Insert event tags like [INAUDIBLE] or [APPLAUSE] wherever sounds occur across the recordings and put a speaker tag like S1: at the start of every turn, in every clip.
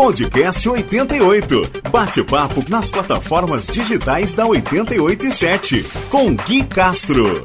S1: Podcast 88. Bate-papo nas plataformas digitais da 887. Com Gui Castro.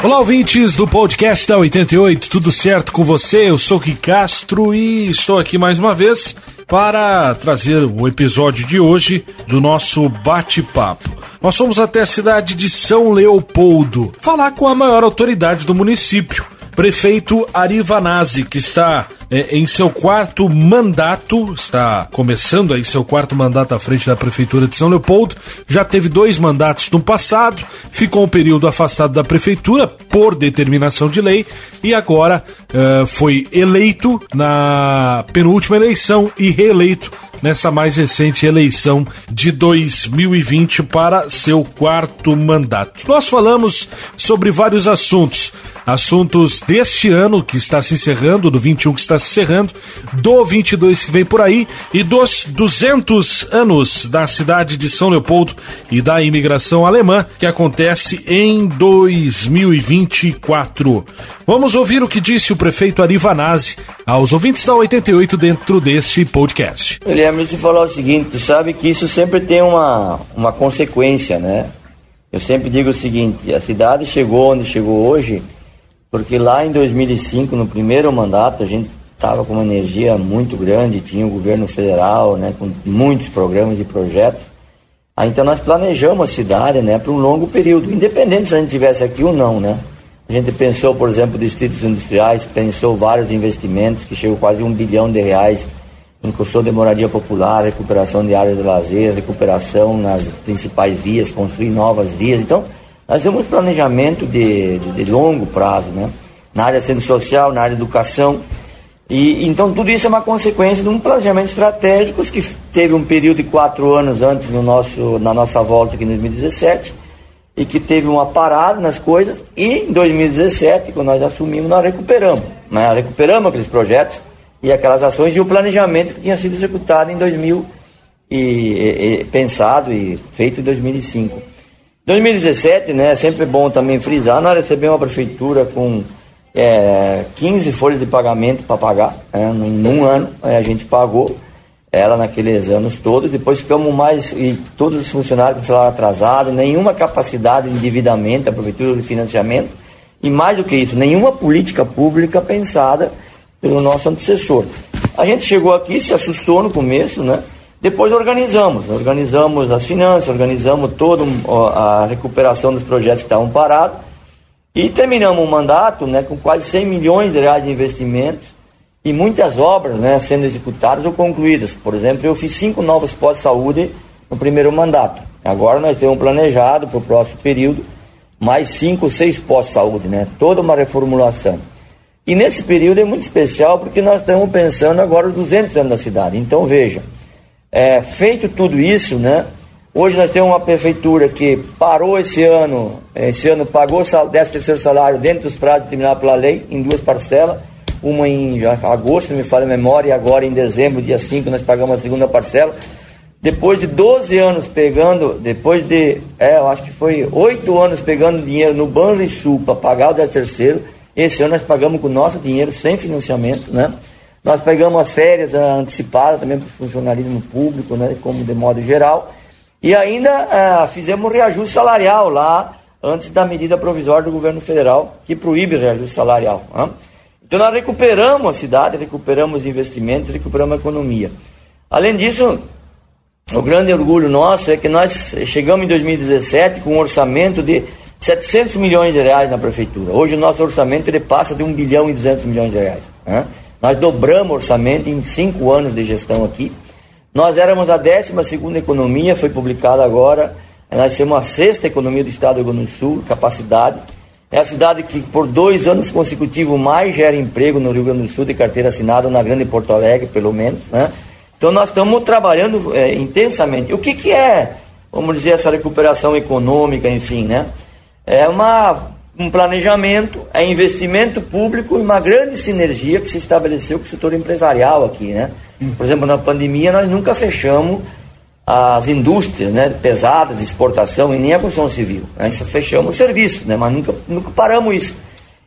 S2: Olá, ouvintes do podcast da 88, tudo certo com você? Eu sou Gui Castro e estou aqui mais uma vez para trazer o episódio de hoje do nosso bate-papo. Nós fomos até a cidade de São Leopoldo falar com a maior autoridade do município prefeito Ari Vanazzi, que está é, em seu quarto mandato, está começando aí seu quarto mandato à frente da Prefeitura de São Leopoldo, já teve dois mandatos no passado, ficou um período afastado da Prefeitura por determinação de lei e agora é, foi eleito na penúltima eleição e reeleito nessa mais recente eleição de 2020 para seu quarto mandato. Nós falamos sobre vários assuntos assuntos deste ano que está se encerrando, do 21 que está se encerrando, do 22 que vem por aí e dos 200 anos da cidade de São Leopoldo e da imigração alemã que acontece em 2024. Vamos ouvir o que disse o prefeito Ari Vanazzi aos ouvintes da 88 dentro deste podcast.
S3: Guilherme, se falar o seguinte, tu sabe que isso sempre tem uma, uma consequência, né? Eu sempre digo o seguinte, a cidade chegou onde chegou hoje porque lá em 2005, no primeiro mandato, a gente estava com uma energia muito grande, tinha o governo federal, né, com muitos programas e projetos. Aí, então nós planejamos a cidade, né, para um longo período, independente se a gente tivesse aqui ou não, né. A gente pensou, por exemplo, distritos industriais, pensou vários investimentos que chegou quase um bilhão de reais em construção de moradia popular, recuperação de áreas de lazer, recuperação nas principais vias, construir novas vias. Então, nós temos planejamento de, de, de longo prazo, né? Na área centro social, na área educação. E, então tudo isso é uma consequência de um planejamento estratégico que teve um período de quatro anos antes no nosso, na nossa volta aqui em 2017 e que teve uma parada nas coisas e em 2017, quando nós assumimos, nós recuperamos. Né? Recuperamos aqueles projetos e aquelas ações e o planejamento que tinha sido executado em 2000 e, e, e pensado e feito em 2005. 2017, né, é sempre bom também frisar, nós recebemos uma prefeitura com é, 15 folhas de pagamento para pagar, né, num, num ano é, a gente pagou ela naqueles anos todos, depois ficamos mais, e todos os funcionários com salário atrasado, nenhuma capacidade de endividamento, a prefeitura de financiamento, e mais do que isso, nenhuma política pública pensada pelo nosso antecessor. A gente chegou aqui, se assustou no começo, né? Depois organizamos, organizamos as finanças, organizamos toda a recuperação dos projetos que estavam parados e terminamos o mandato né, com quase 100 milhões de reais de investimentos e muitas obras né, sendo executadas ou concluídas. Por exemplo, eu fiz cinco novos postos de saúde no primeiro mandato. Agora nós temos planejado para o próximo período mais cinco seis postos de saúde, né? toda uma reformulação. E nesse período é muito especial porque nós estamos pensando agora os 200 anos da cidade. Então veja, é, feito tudo isso, né? Hoje nós temos uma prefeitura que parou esse ano, esse ano pagou o 13 terceiro salário dentro dos prazos determinados pela lei, em duas parcelas, uma em agosto, me fala a memória, e agora em dezembro, dia 5, nós pagamos a segunda parcela. Depois de 12 anos pegando, depois de, é, eu acho que foi 8 anos pegando dinheiro no Banrisul para pagar o 13 terceiro, esse ano nós pagamos com o nosso dinheiro, sem financiamento, né? Nós pegamos as férias antecipadas também para o funcionalismo público, né, como de modo geral. E ainda ah, fizemos reajuste salarial lá, antes da medida provisória do governo federal, que proíbe o reajuste salarial. Né? Então nós recuperamos a cidade, recuperamos investimentos, recuperamos a economia. Além disso, o grande orgulho nosso é que nós chegamos em 2017 com um orçamento de 700 milhões de reais na prefeitura. Hoje o nosso orçamento ele passa de 1 bilhão e 200 milhões de reais. Né? Nós dobramos o orçamento em cinco anos de gestão aqui. Nós éramos a 12 economia, foi publicada agora. Nós somos a sexta economia do estado do Rio Grande do Sul, capacidade. É a cidade que por dois anos consecutivos mais gera emprego no Rio Grande do Sul de carteira assinada, na Grande Porto Alegre, pelo menos. Né? Então nós estamos trabalhando é, intensamente. O que, que é, vamos dizer, essa recuperação econômica, enfim, né? É uma um planejamento, é investimento público e uma grande sinergia que se estabeleceu com o setor empresarial aqui, né? Por exemplo, na pandemia nós nunca fechamos as indústrias né, pesadas de exportação e nem a construção civil. Nós fechamos o serviço, né, mas nunca, nunca paramos isso.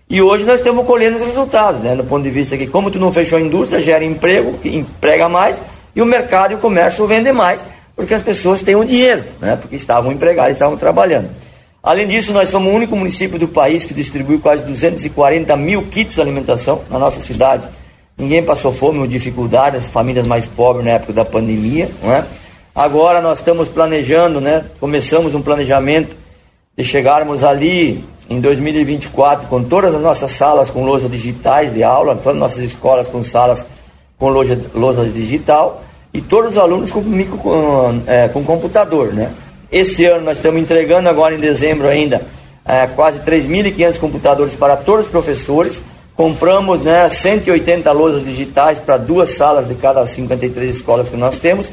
S3: E hoje nós estamos colhendo os resultados, né, no ponto de vista que como tu não fechou a indústria, gera emprego, emprega mais, e o mercado e o comércio vendem mais, porque as pessoas têm o dinheiro, né? porque estavam empregados, estavam trabalhando. Além disso, nós somos o único município do país que distribui quase 240 mil kits de alimentação na nossa cidade. Ninguém passou fome ou dificuldade, as famílias mais pobres na época da pandemia. Não é? Agora nós estamos planejando, né? começamos um planejamento de chegarmos ali em 2024 com todas as nossas salas com lojas digitais de aula, todas as nossas escolas com salas com loja, lousa digital e todos os alunos com, com, é, com computador. Né? Esse ano nós estamos entregando agora em dezembro ainda é, quase 3.500 computadores para todos os professores. Compramos né, 180 lojas digitais para duas salas de cada 53 escolas que nós temos.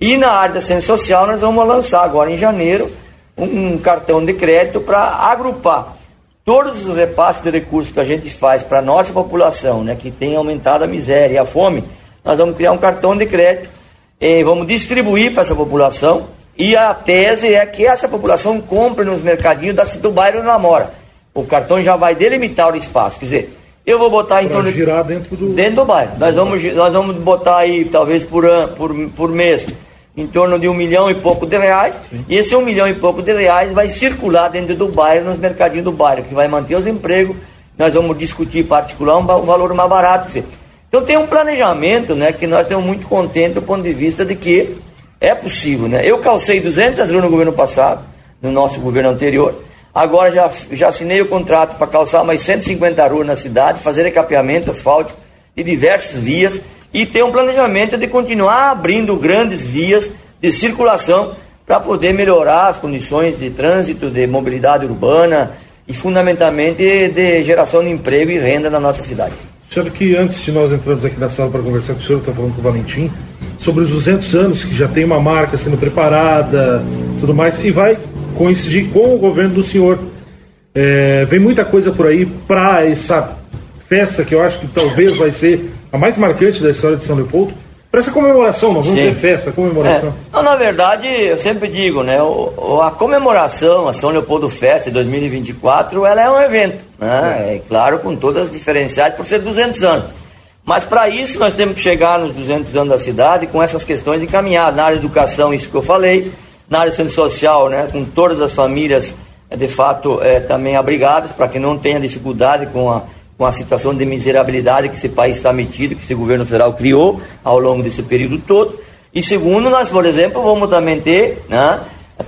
S3: E na área da ciência social nós vamos lançar agora em janeiro um cartão de crédito para agrupar todos os repasses de recursos que a gente faz para a nossa população, né, que tem aumentado a miséria e a fome, nós vamos criar um cartão de crédito e vamos distribuir para essa população. E a tese é que essa população compre nos mercadinhos da, do bairro onde ela mora. O cartão já vai delimitar o espaço. Quer dizer, eu vou botar em torno.
S2: girar dentro do.
S3: Dentro do bairro. Nós vamos, nós vamos botar aí, talvez por, an, por, por mês, em torno de um milhão e pouco de reais, Sim. e esse um milhão e pouco de reais vai circular dentro do bairro, nos mercadinhos do bairro, que vai manter os empregos, nós vamos discutir particular um, valor mais barato. Então tem um planejamento né, que nós estamos muito contentes do ponto de vista de que é possível. Né? Eu calcei 200 ruas no governo passado, no nosso governo anterior, agora já, já assinei o contrato para calçar mais 150 ruas na cidade, fazer recapeamento asfáltico de diversas vias, e ter um planejamento de continuar abrindo grandes vias de circulação para poder melhorar as condições de trânsito, de mobilidade urbana e fundamentalmente de geração de emprego e renda na nossa cidade.
S2: Senhor, que antes de nós entrarmos aqui na sala para conversar com o senhor, está falando com o Valentim, sobre os 200 anos que já tem uma marca sendo preparada, tudo mais, e vai coincidir com o governo do senhor. É, vem muita coisa por aí para essa festa que eu acho que talvez vai ser a mais marcante da história de São Leopoldo, para essa comemoração, não vamos Sim. dizer festa, comemoração. É.
S3: Não, na verdade, eu sempre digo, né, o, a comemoração, a São Leopoldo Festa de 2024, ela é um evento, né, é. é claro, com todas as diferenciais, por ser 200 anos. Mas para isso nós temos que chegar nos 200 anos da cidade com essas questões encaminhadas. Na área de educação, isso que eu falei, na área de centro social, né, com todas as famílias é, de fato é, também abrigadas, para que não tenha dificuldade com a com a situação de miserabilidade que esse país está metido, que esse governo federal criou ao longo desse período todo. E segundo, nós, por exemplo, vamos também ter né,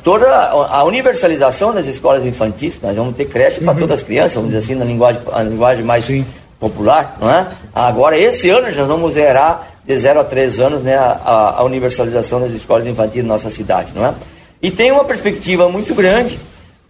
S3: toda a universalização das escolas infantis, nós vamos ter creche para uhum. todas as crianças, vamos dizer assim, na linguagem, na linguagem mais Sim. Popular. Não é? Agora, esse ano, nós vamos zerar de 0 a 3 anos né, a, a universalização das escolas infantis na nossa cidade. Não é? E tem uma perspectiva muito grande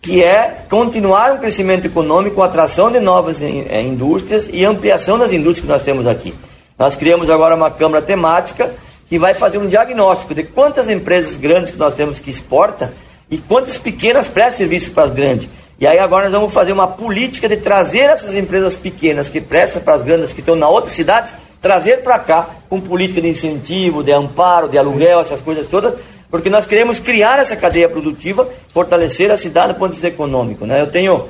S3: que é continuar um crescimento econômico, atração de novas eh, indústrias e ampliação das indústrias que nós temos aqui. Nós criamos agora uma câmara temática que vai fazer um diagnóstico de quantas empresas grandes que nós temos que exporta e quantas pequenas prestam serviço para as grandes. E aí agora nós vamos fazer uma política de trazer essas empresas pequenas que prestam para as grandes que estão na outras cidades, trazer para cá com política de incentivo, de amparo, de aluguel, essas coisas todas, porque nós queremos criar essa cadeia produtiva, fortalecer a cidade do ponto de vista econômico. Né? Eu tenho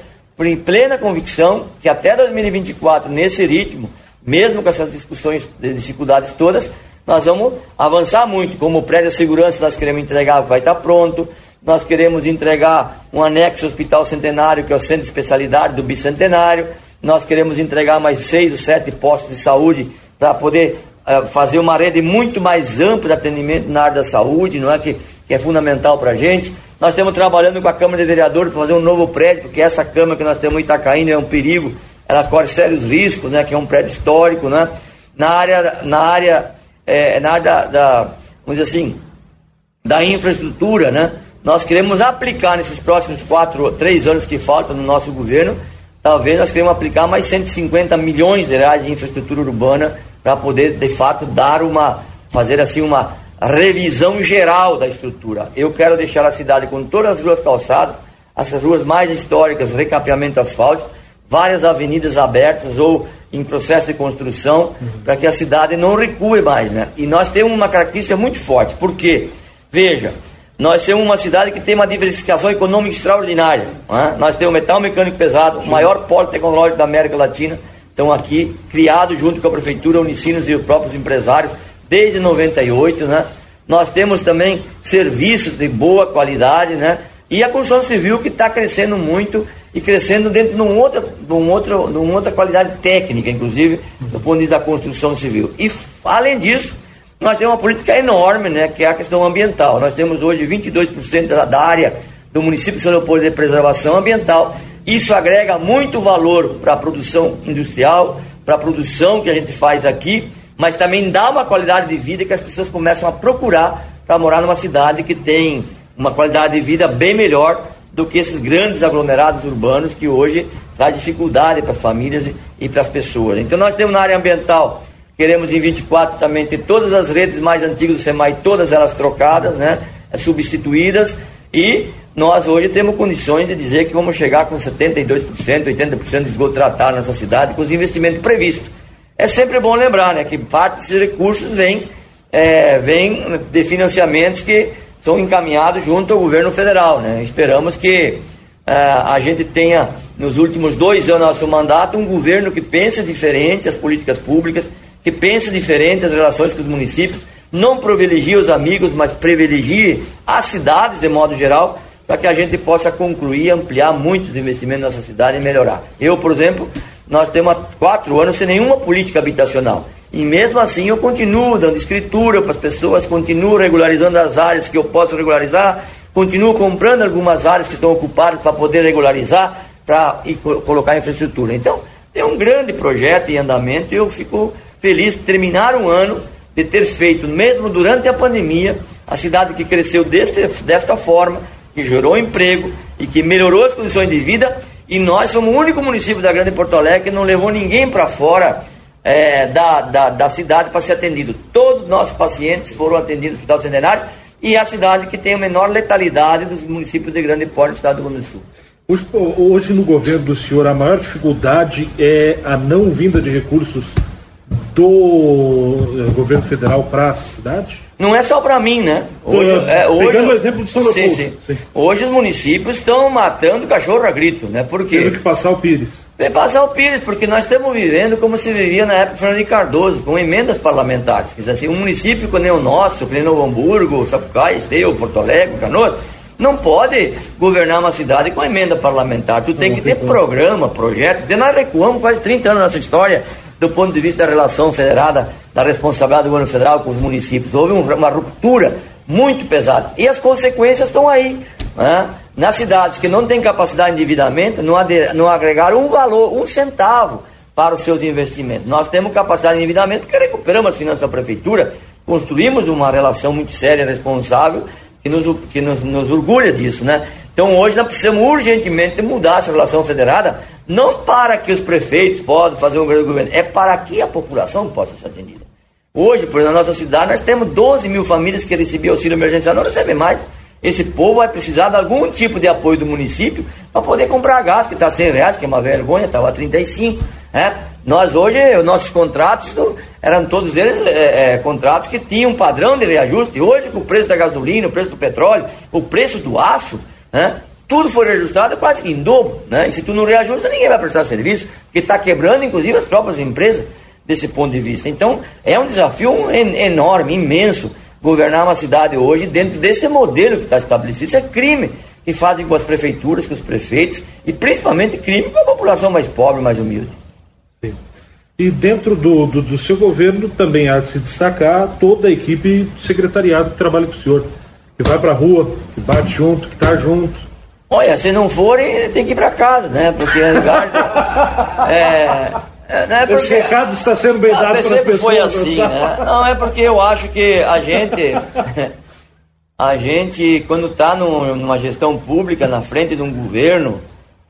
S3: plena convicção que até 2024, nesse ritmo, mesmo com essas discussões de dificuldades todas, nós vamos avançar muito. Como o prédio de segurança nós queremos entregar, vai estar pronto. Nós queremos entregar um anexo hospital centenário, que é o centro de especialidade do bicentenário. Nós queremos entregar mais seis ou sete postos de saúde para poder é, fazer uma rede muito mais ampla de atendimento na área da saúde, não é que, que é fundamental para a gente. Nós estamos trabalhando com a Câmara de Vereadores para fazer um novo prédio, porque essa Câmara que nós temos em Itacaína é um perigo, ela corre sérios riscos, né, que é um prédio histórico, né? Na área, na área, é, na área da, da, vamos dizer assim, da infraestrutura, né? Nós queremos aplicar nesses próximos quatro, três anos que faltam no nosso governo, talvez nós queremos aplicar mais 150 milhões de reais de infraestrutura urbana para poder de fato dar uma fazer assim uma revisão geral da estrutura. Eu quero deixar a cidade com todas as ruas calçadas, essas ruas mais históricas, recapeamento asfáltico, várias avenidas abertas ou em processo de construção, uhum. para que a cidade não recue mais, né? E nós temos uma característica muito forte, porque veja, nós temos uma cidade que tem uma diversificação econômica extraordinária. Né? Nós temos metal mecânico pesado, o maior polo tecnológico da América Latina estão aqui, criados junto com a Prefeitura, Unicinos e os próprios empresários, desde 98, né? Nós temos também serviços de boa qualidade, né? E a construção civil que está crescendo muito e crescendo dentro de, um outra, de, um outro, de uma outra qualidade técnica, inclusive, do ponto de vista da construção civil. E, além disso, nós temos uma política enorme, né, que é a questão ambiental. Nós temos hoje 22% da área do município de São Leopoldo de preservação ambiental. Isso agrega muito valor para a produção industrial, para a produção que a gente faz aqui, mas também dá uma qualidade de vida que as pessoas começam a procurar para morar numa cidade que tem uma qualidade de vida bem melhor do que esses grandes aglomerados urbanos que hoje traz dificuldade para as famílias e para as pessoas. Então nós temos na área ambiental, queremos em 24 também ter todas as redes mais antigas do SEMAI, todas elas trocadas, né, substituídas, e nós hoje temos condições de dizer que vamos chegar com 72%, 80% de esgoto tratado nessa cidade, com os investimentos previstos. É sempre bom lembrar né, que parte desses recursos vem, é, vem de financiamentos que são encaminhados junto ao governo federal. Né? Esperamos que uh, a gente tenha, nos últimos dois anos do nosso mandato, um governo que pense diferente as políticas públicas, que pense diferente as relações com os municípios, não privilegie os amigos, mas privilegie as cidades de modo geral, para que a gente possa concluir, ampliar muitos investimentos nessa cidade e melhorar. Eu, por exemplo, nós temos quatro anos sem nenhuma política habitacional. E mesmo assim eu continuo dando escritura para as pessoas, continuo regularizando as áreas que eu posso regularizar, continuo comprando algumas áreas que estão ocupadas para poder regularizar, para colocar infraestrutura. Então, tem um grande projeto em andamento e eu fico feliz de terminar um ano de ter feito, mesmo durante a pandemia, a cidade que cresceu deste, desta forma, que gerou emprego e que melhorou as condições de vida. E nós somos o único município da Grande Porto Alegre que não levou ninguém para fora é, da, da, da, cidade para ser atendido. Todos os nossos pacientes foram atendidos no Hospital Centenário e é a cidade que tem a menor letalidade dos municípios de grande porte do estado do Rio Grande do Sul.
S2: Hoje, hoje, no governo do senhor, a maior dificuldade é a não vinda de recursos do eh, governo federal para a cidade?
S3: Não é só para mim, né?
S2: Hoje, é, hoje, Pegando o exemplo de São Leopoldo. Sim, sim.
S3: Hoje os municípios estão matando cachorro a grito, né? Porque...
S2: Tendo que passar o Pires.
S3: Tem passar o Pires, porque nós estamos vivendo como se vivia na época de Fernando Cardoso, com emendas parlamentares. Quer dizer, assim, um município como o nosso, que nem Novo Hamburgo, Sapucaí, Esteio, Porto Alegre, Canoas, não pode governar uma cidade com emenda parlamentar. Tu tem que ter programa, projeto. Nós recuamos quase 30 anos nessa história do ponto de vista da relação federada, da responsabilidade do governo federal com os municípios. Houve uma ruptura muito pesada. E as consequências estão aí. Né? nas cidades que não têm capacidade de endividamento, não, não agregaram um valor, um centavo para os seus investimentos. Nós temos capacidade de endividamento porque recuperamos as finanças da prefeitura, construímos uma relação muito séria e responsável que nos, que nos, nos orgulha disso, né? Então hoje nós precisamos urgentemente mudar essa relação federada, não para que os prefeitos possam fazer um grande governo, é para que a população possa ser atendida. Hoje, por exemplo, na nossa cidade, nós temos 12 mil famílias que recebiam auxílio emergencial, não recebem mais. Esse povo vai precisar de algum tipo de apoio do município para poder comprar gás, que está 100 reais, que é uma vergonha, estava 35. Né? Nós hoje, os nossos contratos eram todos eles é, é, contratos que tinham um padrão de reajuste. Hoje, com o preço da gasolina, o preço do petróleo, o preço do aço, né? Tudo foi reajustado quase que em dobro. Né? E se tu não reajusta, ninguém vai prestar serviço, porque está quebrando, inclusive, as próprias empresas desse ponto de vista. Então, é um desafio enorme, imenso governar uma cidade hoje dentro desse modelo que está estabelecido. Isso é crime que fazem com as prefeituras, com os prefeitos, e principalmente crime com a população mais pobre, mais humilde.
S2: Sim. E dentro do, do, do, seu governo também há de se destacar toda a equipe do secretariado que trabalha com o senhor, que vai para a rua, que bate junto, que está junto.
S3: Olha, se não for, tem que ir para casa, né? Porque é, [LAUGHS]
S2: é, é porque, Esse recado está sendo bem dado para as pessoas.
S3: foi assim, né? Não, é porque eu acho que a gente, [LAUGHS] a gente quando está numa gestão pública, na frente de um governo,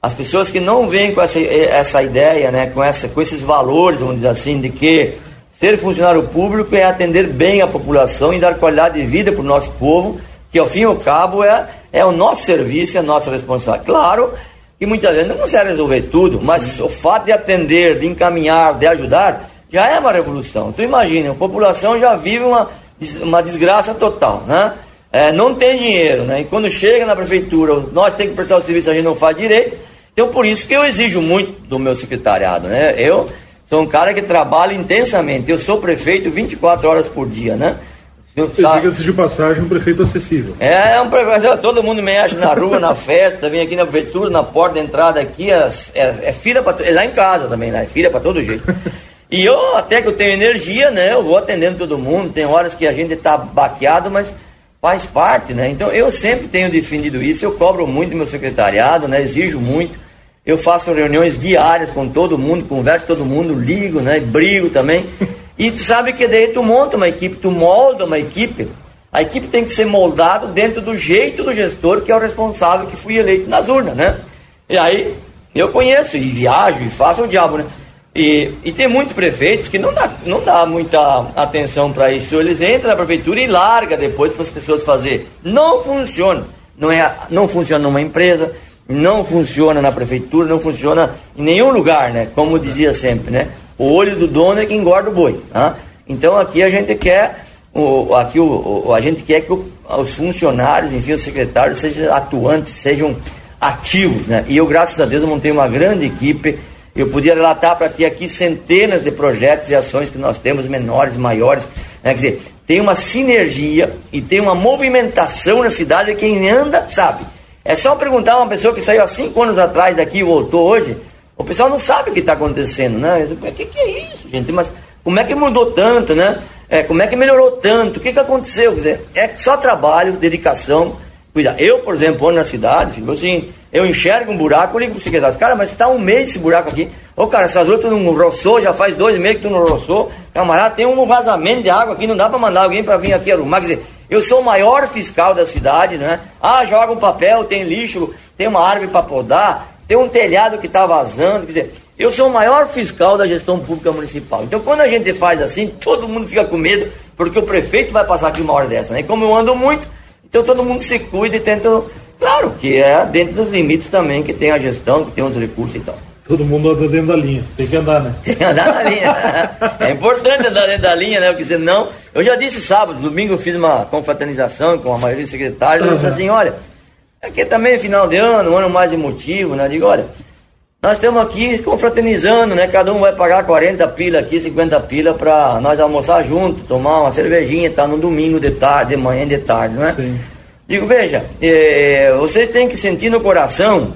S3: as pessoas que não vêm com essa, essa ideia, né, com, essa, com esses valores, vamos dizer assim, de que ser funcionário público é atender bem a população e dar qualidade de vida para o nosso povo, que ao fim e ao cabo é, é o nosso serviço, é a nossa responsabilidade. Claro que muitas vezes não consegue resolver tudo, mas o fato de atender, de encaminhar, de ajudar, já é uma revolução. Tu imagina, a população já vive uma, uma desgraça total, né? É, não tem dinheiro, né? E quando chega na prefeitura, nós temos que prestar o serviço, a gente não faz direito. Então, por isso que eu exijo muito do meu secretariado, né? Eu, Sou um cara que trabalha intensamente. Eu sou prefeito 24 horas por dia, né?
S2: Diga-se de passagem, um prefeito acessível.
S3: É, é um prefeito, todo mundo me acha na rua, na festa, vem aqui na prefeitura, na porta de entrada aqui, é, é, é fila para é lá em casa também, né? É fila para todo jeito. [LAUGHS] E eu, até que eu tenho energia, né? Eu vou atendendo todo mundo, tem horas que a gente tá baqueado, mas faz parte, né? Então eu sempre tenho defendido isso, eu cobro muito do meu secretariado, né? Exijo muito. Eu faço reuniões diárias com todo mundo, converso com todo mundo, ligo, né? Brigo também. [LAUGHS] E tu sabe que daí tu monta uma equipe, tu molda uma equipe. A equipe tem que ser moldada dentro do jeito do gestor, que é o responsável que fui eleito nas urnas, né? E aí eu conheço e viajo e faço o diabo, né? E, e tem muitos prefeitos que não dá, não dá muita atenção para isso. Eles entram na prefeitura e larga depois para as pessoas fazer. Não funciona. Não, é, não funciona numa empresa, não funciona na prefeitura, não funciona em nenhum lugar, né? Como dizia sempre, né? O olho do dono é que engorda o boi. Tá? Então aqui a gente quer, o, aqui o, o, a gente quer que os funcionários, enfim, os secretários sejam atuantes, sejam ativos, né? E eu, graças a Deus, montei uma grande equipe eu podia relatar para ti aqui centenas de projetos e ações que nós temos, menores, maiores. Né? Quer dizer, tem uma sinergia e tem uma movimentação na cidade. Quem anda sabe. É só perguntar a uma pessoa que saiu há cinco anos atrás daqui e voltou hoje. O pessoal não sabe o que está acontecendo, né? O que, que, é isso, gente? Mas como é que mudou tanto, né? É, como é que melhorou tanto? O que, que aconteceu? Quer dizer, é só trabalho, dedicação, cuidar. Eu, por exemplo, ando na cidade, tipo assim, eu enxergo um buraco, eu ligo pro secretário, cara, mas está um mês esse buraco aqui. Ô cara, essas outras não roçou, já faz dois meses que tu não roçou. Camarada, tem um vazamento de água aqui, não dá para mandar alguém para vir aqui arrumar. Quer dizer, eu sou o maior fiscal da cidade, né? Ah, joga um papel, tem lixo, tem uma árvore para podar, tem um telhado que está vazando. Quer dizer, eu sou o maior fiscal da gestão pública municipal. Então, quando a gente faz assim, todo mundo fica com medo, porque o prefeito vai passar aqui uma hora dessa, né? E como eu ando muito, então todo mundo se cuida e tenta Claro que é dentro dos limites também que tem a gestão, que tem os recursos e tal.
S2: Todo mundo anda dentro da linha, tem que andar, né?
S3: Tem que andar na linha. [LAUGHS] é importante andar dentro da linha, né? Porque senão. Eu já disse sábado, domingo eu fiz uma confraternização com a maioria dos secretários. Uhum. Eu disse assim: olha, aqui também é final de ano, um ano mais emotivo, né? Digo: olha, nós estamos aqui confraternizando, né? Cada um vai pagar 40 pila aqui, 50 pila para nós almoçar junto, tomar uma cervejinha, tá? No domingo de tarde, de manhã de tarde, né? Sim. Digo, veja, é, vocês têm que sentir no coração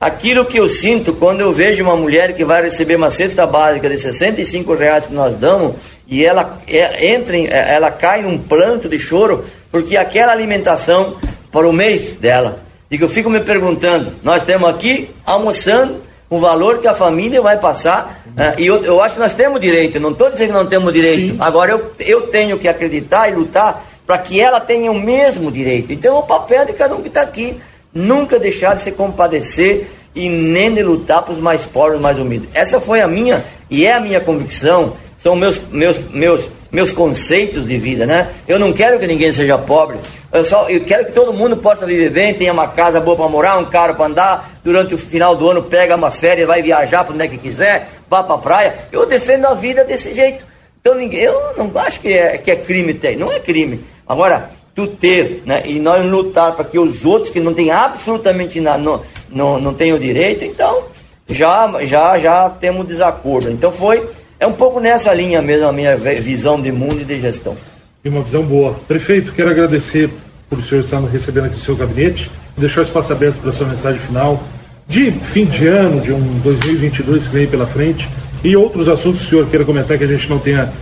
S3: aquilo que eu sinto quando eu vejo uma mulher que vai receber uma cesta básica de 65 reais que nós damos e ela é, entra em, é, ela cai num pranto de choro porque aquela alimentação para o mês dela. Digo, eu fico me perguntando, nós estamos aqui almoçando o valor que a família vai passar. Né? e eu, eu acho que nós temos direito, não estou dizendo que não temos direito. Sim. Agora eu, eu tenho que acreditar e lutar para que ela tenha o mesmo direito. Então, o papel de cada um que está aqui, nunca deixar de se compadecer e nem de lutar para os mais pobres, mais humildes. Essa foi a minha e é a minha convicção, são meus, meus, meus, meus conceitos de vida, né? Eu não quero que ninguém seja pobre. Eu só eu quero que todo mundo possa viver bem, tenha uma casa boa para morar, um carro para andar, durante o final do ano pega umas férias, vai viajar para onde é que quiser, vá para a praia. Eu defendo a vida desse jeito. Então ninguém, eu não acho que é, que é crime ter, não é crime. Agora, tu ter, né, e nós lutar para que os outros que não têm absolutamente nada, não, não, não tenham direito, então já, já, já temos desacordo. Então foi, é um pouco nessa linha mesmo a minha visão de mundo e de gestão.
S2: E uma visão boa. Prefeito, quero agradecer por o senhor estar recebendo aqui no seu gabinete, deixar o espaço aberto para a sua mensagem final de fim de ano, de um 2022 que vem pela frente, e outros assuntos que o senhor queira comentar que a gente não tenha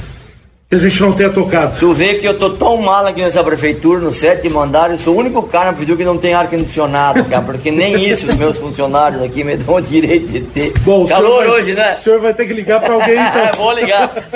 S2: a gente não tenha tocado.
S3: Tu vê que eu tô tão mal aqui nessa prefeitura, no sétimo andar, eu sou o único cara na prefeitura que não tem ar-condicionado, cara, porque nem isso os meus funcionários aqui me dão o direito de ter. Bom, Calor
S2: vai,
S3: hoje, né?
S2: O senhor vai ter que ligar para alguém então. [LAUGHS]
S3: Vou ligar.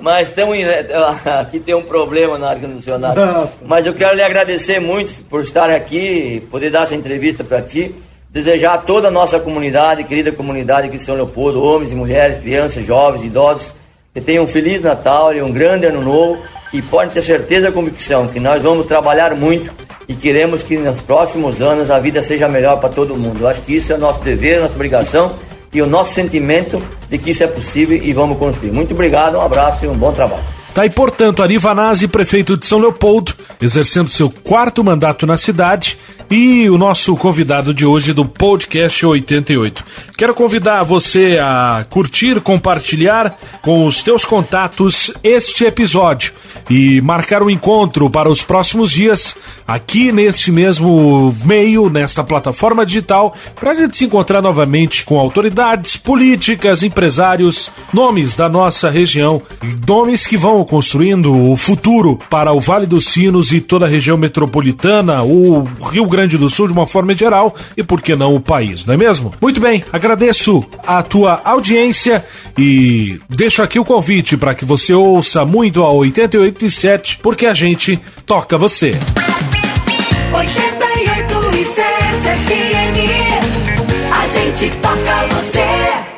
S3: Mas tamo, [LAUGHS] aqui tem um problema no ar-condicionado. Ah. Mas eu quero lhe agradecer muito por estar aqui, poder dar essa entrevista para ti. Desejar a toda a nossa comunidade, querida comunidade aqui de São Leopoldo, homens e mulheres, crianças, jovens, idosos, que tenham um feliz Natal e um grande ano novo e podem ter certeza e convicção que nós vamos trabalhar muito e queremos que nos próximos anos a vida seja melhor para todo mundo. Eu acho que isso é nosso dever, nossa obrigação e o nosso sentimento de que isso é possível e vamos construir. Muito obrigado, um abraço e um bom trabalho.
S2: Tá aí, portanto, Ari Vanazzi, prefeito de São Leopoldo, exercendo seu quarto mandato na cidade e o nosso convidado de hoje do podcast 88. Quero convidar você a curtir, compartilhar com os teus contatos este episódio e marcar um encontro para os próximos dias aqui neste mesmo meio, nesta plataforma digital, para a gente se encontrar novamente com autoridades políticas, empresários, nomes da nossa região, nomes que vão construindo o futuro para o Vale dos Sinos e toda a região metropolitana, o Rio Grande do Sul de uma forma geral e por que não o país, não é mesmo? Muito bem, agradeço a tua audiência e deixo aqui o convite para que você ouça muito a 88.7 porque a gente toca você.
S4: 88 e 7 FM, a gente toca você.